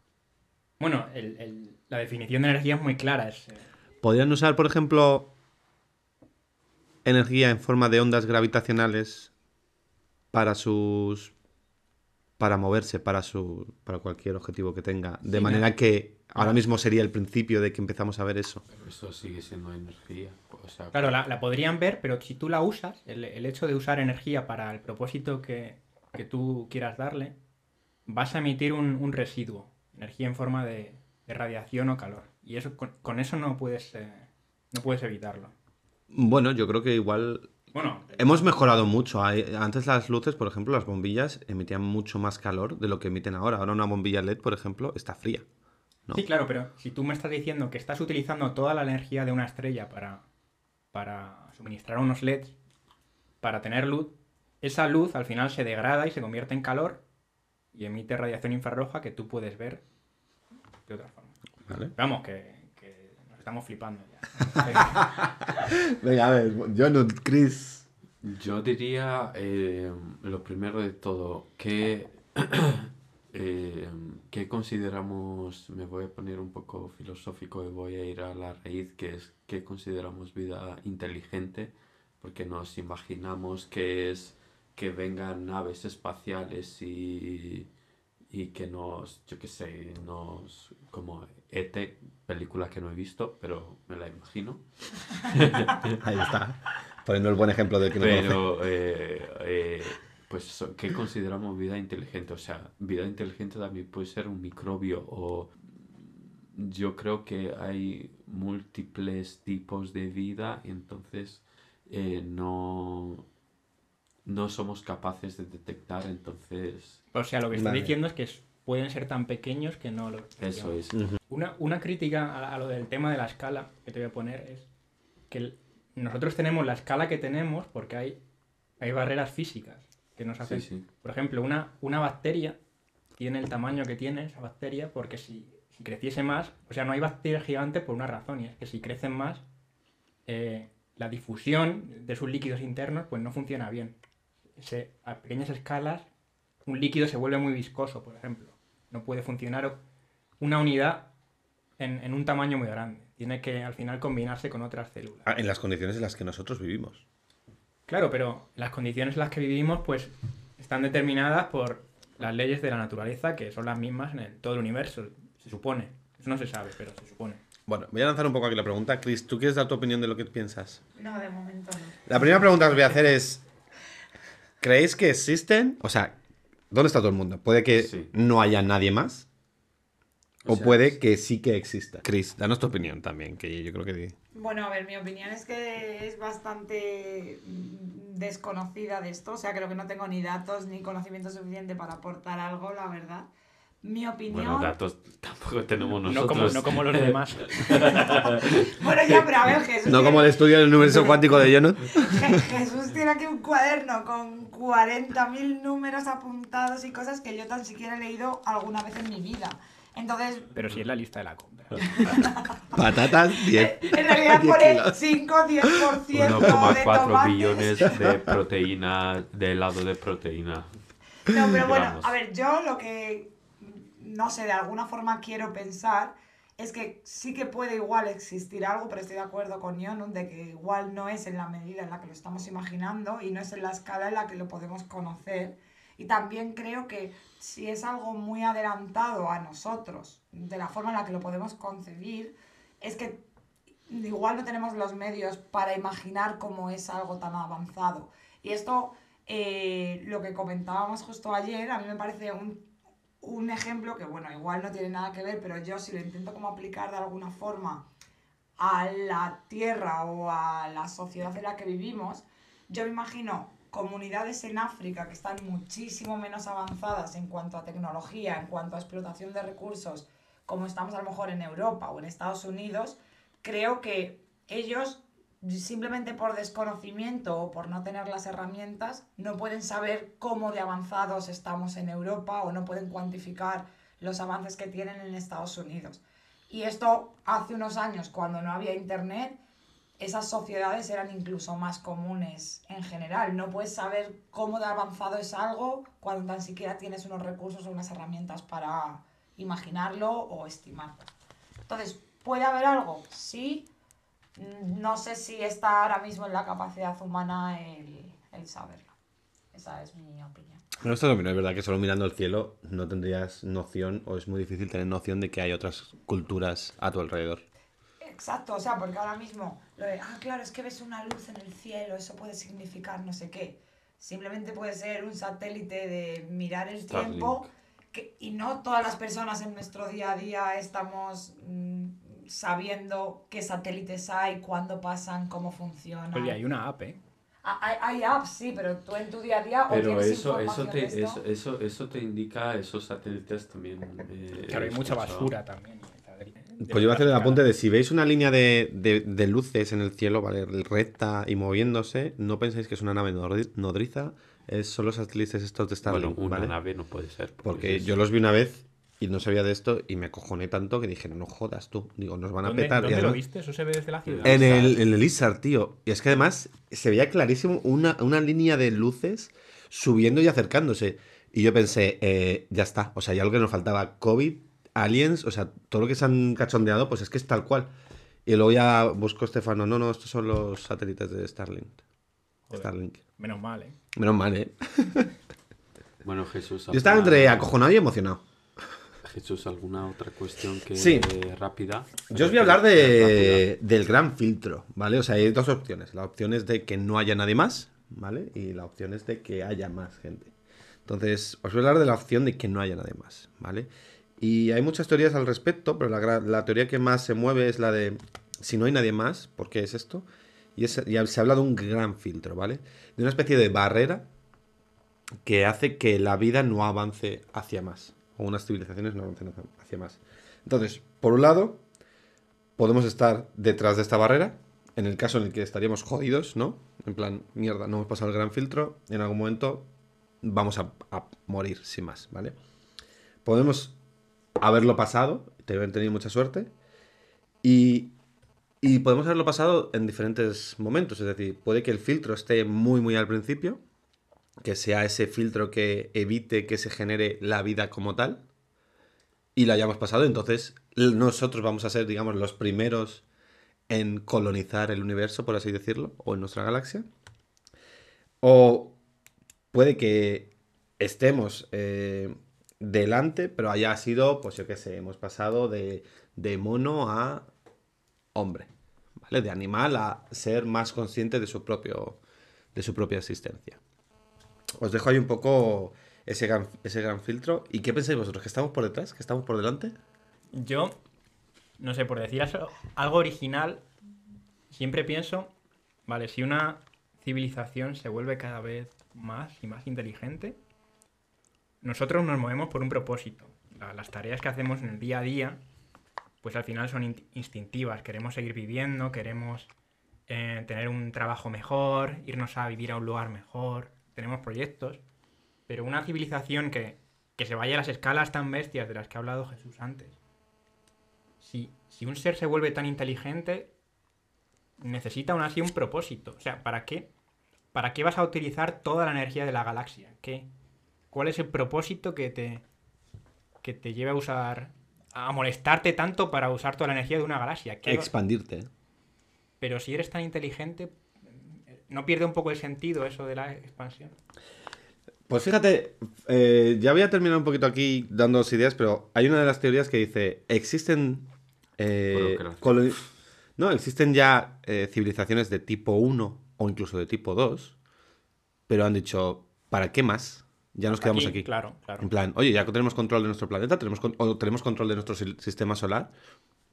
Bueno, el- el- la definición de energía es muy clara. Es, eh, ¿Podrían usar, por ejemplo, energía en forma de ondas gravitacionales para sus. Para moverse, para su. para cualquier objetivo que tenga? De Sí, manera que ahora mismo sería el principio de que empezamos a ver eso. Pero eso sigue siendo energía. O sea, Claro, la, la podrían ver, pero si tú la usas, el, el hecho de usar energía para el propósito que, que tú quieras darle, vas a emitir un, un residuo, energía en forma de, de radiación o calor. Y eso con, con eso no puedes, eh, no puedes evitarlo. Bueno, yo creo que igual. Bueno, Hemos mejorado mucho. Antes las luces, por ejemplo, las bombillas emitían mucho más calor de lo que emiten ahora. Ahora una bombilla LED, por ejemplo, está fría. ¿no? sí, claro, pero si tú me estás diciendo que estás utilizando toda la energía de una estrella para, para suministrar unos LEDs, para tener luz, esa luz al final se degrada y se convierte en calor y emite radiación infrarroja que tú puedes ver de otra forma. Vale. Vamos, que, estamos flipando ya. Venga, a ver, John, Chris. Yo diría, eh, lo primero de todo, que eh, ¿qué consideramos, me voy a poner un poco filosófico y voy a ir a la raíz, que es qué consideramos vida inteligente, porque nos imaginamos que es que vengan naves espaciales y, y que nos, yo qué sé, nos, como ET, película que no he visto, pero me la imagino. Ahí está. Poniendo el buen ejemplo del que no. Pero, eh, eh, pues, ¿qué consideramos vida inteligente? O sea, vida inteligente también puede ser un microbio o yo creo que hay múltiples tipos de vida y entonces eh, no, no somos capaces de detectar, entonces O sea, lo que estoy Vale. diciendo es que pueden ser tan pequeños que no lo... eso es. Una, una crítica a, a lo del tema de la escala que te voy a poner es que el- nosotros tenemos la escala que tenemos porque hay, hay barreras físicas que nos hacen... Sí, sí. Por ejemplo, una, una bacteria tiene el tamaño que tiene esa bacteria porque si, si creciese más, o sea, no hay bacterias gigantes por una razón, y es que si crecen más, eh, la difusión de sus líquidos internos pues no funciona bien. Se- a pequeñas escalas, un líquido se vuelve muy viscoso, por ejemplo. No puede funcionar una unidad en, en un tamaño muy grande. Tiene que al final combinarse con otras células. Ah, en las condiciones en las que nosotros vivimos. Claro, pero las condiciones en las que vivimos, pues, están determinadas por las leyes de la naturaleza, que son las mismas en el- todo el universo, se supone. Eso no se sabe, pero se supone. Bueno, voy a lanzar un poco aquí la pregunta. Chris, ¿tú quieres dar tu opinión de lo que piensas? No, de momento no. La primera pregunta que os voy a hacer es: ¿creéis que existen? O sea, ¿dónde está todo el mundo? ¿Puede que Sí. no haya nadie más? O, O sea, puede que sí que exista. Chris, danos tu opinión también, que yo creo que. Bueno, a ver, mi opinión es que es bastante desconocida de esto, o sea, creo que no tengo ni datos ni conocimiento suficiente para aportar algo, la verdad. Mi opinión. Bueno, datos tampoco tenemos No nosotros. como, no como los demás. Bueno, ya, pero a ver, Jesús. No tiene- como el estudio del universo cuántico de Jonas. Je- Jesús tiene aquí un cuaderno con 40.000 números apuntados y cosas que yo tan siquiera he leído alguna vez en mi vida. Entonces, Pero sí es la lista de la compra. Patatas, 10. en realidad 10 pone kilos. 5 10% de 1,4 tomates. billones de proteína, de helado de proteína. No, pero bueno, a ver, yo lo que, no sé, de alguna forma quiero pensar es que sí que puede igual existir algo, pero estoy de acuerdo con Yonun de que igual no es en la medida en la que lo estamos imaginando y no es en la escala en la que lo podemos conocer. Y también creo que si es algo muy adelantado a nosotros, de la forma en la que lo podemos concebir, es que igual no tenemos los medios para imaginar cómo es algo tan avanzado. Y esto, eh, lo que comentábamos justo ayer, a mí me parece un, un ejemplo que, bueno, igual no tiene nada que ver, pero yo si lo intento como aplicar de alguna forma a la tierra o a la sociedad en la que vivimos, yo me imagino comunidades en África que están muchísimo menos avanzadas en cuanto a tecnología, en cuanto a explotación de recursos, como estamos a lo mejor en Europa o en Estados Unidos, creo que ellos simplemente por desconocimiento o por no tener las herramientas no pueden saber cómo de avanzados estamos en Europa o no pueden cuantificar los avances que tienen en Estados Unidos. Y esto hace unos años, cuando no había internet, esas sociedades eran incluso más comunes en general. No puedes saber cómo de avanzado es algo cuando tan siquiera tienes unos recursos o unas herramientas para imaginarlo o estimarlo. Entonces, ¿puede haber algo? Sí. No sé si está ahora mismo en la capacidad humana el, el saberlo. Esa es mi opinión. Bueno, esto también es verdad que solo mirando el cielo no tendrías noción o es muy difícil tener noción de que hay otras culturas a tu alrededor. Exacto, o sea, porque ahora mismo, lo de, ah, claro, es que ves una luz en el cielo, eso puede significar no sé qué. Simplemente puede ser un satélite de mirar el Starlink. tiempo que, y no todas las personas en nuestro día a día estamos mm, sabiendo qué satélites hay, cuándo pasan, cómo funcionan. Oye, hay una app, ¿eh? Ah, Hay, hay apps, sí, pero tú en tu día a día o Pero eso, eso, te, de esto. eso, eso, eso te indica, esos satélites también. eh, Claro, hay mucha basura también. Pues yo voy a hacer el apunte de si veis una línea de, de- de luces en el cielo, ¿vale? Recta y moviéndose, no penséis que es una nave nodri- nodriza, es, son los satélites estos de Starlink, Bueno, una ¿vale? nave no puede ser. Porque es- yo los vi una vez y no sabía de esto y me acojoné tanto que dije, no jodas tú, digo, nos van a ¿Dónde, petar. Y dónde lo además- viste? ¿Eso se ve desde la ciudad? En el, en el ISAR, tío. Y es que además se veía clarísimo una, una línea de luces subiendo y acercándose. Y yo pensé, eh, ya está. O sea, ya lo que nos faltaba, COVID, aliens, o sea, todo lo que se han cachondeado, pues es que es tal cual. Y luego ya buscó Estefano, no, no, estos son los satélites de Starlink. Joder. Starlink. Menos mal, ¿eh? Menos mal, ¿eh? Bueno, Jesús. Yo estaba ¿alguna- entre acojonado y emocionado. Jesús, ¿alguna otra cuestión que Sí. eh, rápida? Yo os voy a hablar de, del gran filtro, ¿vale? O sea, hay dos opciones. La opción es de que no haya nadie más, ¿vale? Y la opción es de que haya más gente. Entonces, os voy a hablar de la opción de que no haya nadie más, ¿vale? Y hay muchas teorías al respecto, pero la, la teoría que más se mueve es la de si no hay nadie más, ¿por qué es esto? Y, es- y se habla de un gran filtro, ¿vale? De una especie de barrera que hace que la vida no avance hacia más. O unas civilizaciones no avancen hacia- más. Entonces, por un lado, podemos estar detrás de esta barrera, en el caso en el que estaríamos jodidos, ¿no? En plan, mierda, no hemos pasado el gran filtro, en algún momento vamos a, morir sin más, ¿vale? Podemos haberlo pasado, haber tenido mucha suerte, y, y podemos haberlo pasado en diferentes momentos, es decir, puede que el filtro esté muy, muy al principio, que sea ese filtro que evite que se genere la vida como tal, y lo hayamos pasado, entonces nosotros vamos a ser, digamos, los primeros en colonizar el universo, por así decirlo, o en nuestra galaxia. O puede que estemos eh, delante, pero haya sido, pues yo qué sé, hemos pasado de, de mono a hombre, ¿vale? De animal a ser más consciente de su, propio, de su propia existencia. Os dejo ahí un poco ese gran, ese gran filtro. ¿Y qué pensáis vosotros? ¿Que estamos por detrás? ¿Que estamos por delante? Yo, no sé, por decir algo original, siempre pienso, vale, si una civilización se vuelve cada vez más y más inteligente, nosotros nos movemos por un propósito, la- las tareas que hacemos en el día a día, pues al final son in- instintivas. Queremos seguir viviendo, queremos eh, tener un trabajo mejor, irnos a vivir a un lugar mejor, tenemos proyectos. Pero una civilización que, que se vaya a las escalas tan bestias de las que ha hablado Jesús antes. Si, si un ser se vuelve tan inteligente, necesita aún así un propósito. O sea, ¿para qué? ¿Para qué vas a utilizar toda la energía de la galaxia? ¿Qué? ¿Cuál es el propósito que te, que te lleve a usar, a molestarte tanto para usar toda la energía de una galaxia? ¿Qué- Expandirte. ¿eh? Pero si eres tan inteligente, ¿no pierde un poco el sentido eso de la expansión? Pues fíjate, eh, ya voy a terminar un poquito aquí dando ideas, pero hay una de las teorías que dice, existen... eh, no, existen ya eh, civilizaciones de tipo 1 o incluso de tipo 2, pero han dicho, ¿para qué más? Ya nos quedamos aquí. Claro, claro. En plan, oye, ya que tenemos control de nuestro planeta, tenemos con- o tenemos control de nuestro sistema solar,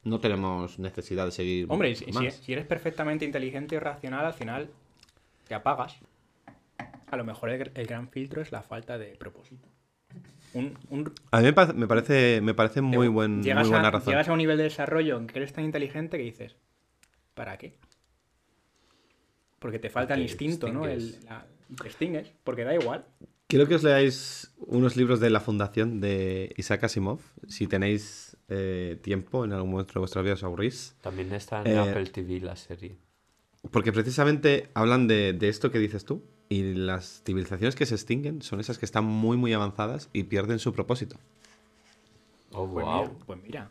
no tenemos necesidad de seguir Hombre, más. si eres perfectamente inteligente y racional, al final te apagas. A lo mejor el, el gran filtro es la falta de propósito. Un, un- A mí me, pa- me parece, me parece muy, buen, muy llegas buena a, razón. Llegas a un nivel de desarrollo en que eres tan inteligente que dices, ¿para qué? Porque te falta el instinto, ¿no? El, la- te extingues, porque da igual. Quiero que os leáis unos libros de la fundación de Isaac Asimov. Si tenéis eh, tiempo en algún momento de vuestra vida os aburrís. También está en Eh, Apple TV la serie. Porque precisamente hablan de, de esto que dices tú. Y las civilizaciones que se extinguen son esas que están muy, muy avanzadas y pierden su propósito. Oh, Pues wow. mira, pues mira.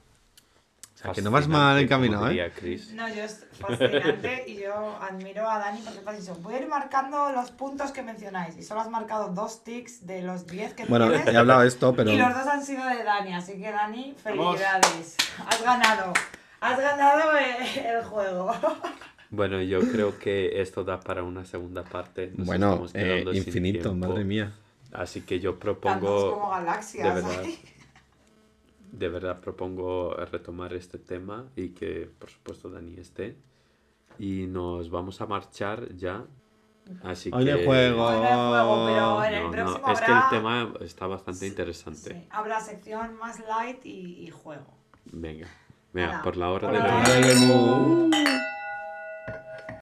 O sea, que no vas mal encaminado, ¿eh? Chris. No, yo es fascinante y yo admiro a Dani porque fue dicho, voy a ir marcando los puntos que mencionáis y solo has marcado dos tics de los 10 que Bueno, tienes he hablado de esto, pero... y los dos han sido de Dani, así que Dani, felicidades. Has ganado. Has ganado el juego. Bueno, yo creo que esto da para una segunda parte. Nos Bueno, eh, infinito, madre mía. Así que yo Tantos propongo, como galaxias. de verdad, de verdad propongo retomar este tema y que, por supuesto, Dani esté. Y nos vamos a marchar ya. Así Hoy no que... juego. Hoy no juego, pero en el No, no, próximo es que el tema está bastante interesante. Sí, habrá sección más light y, y juego. Venga, venga, por la hora por de la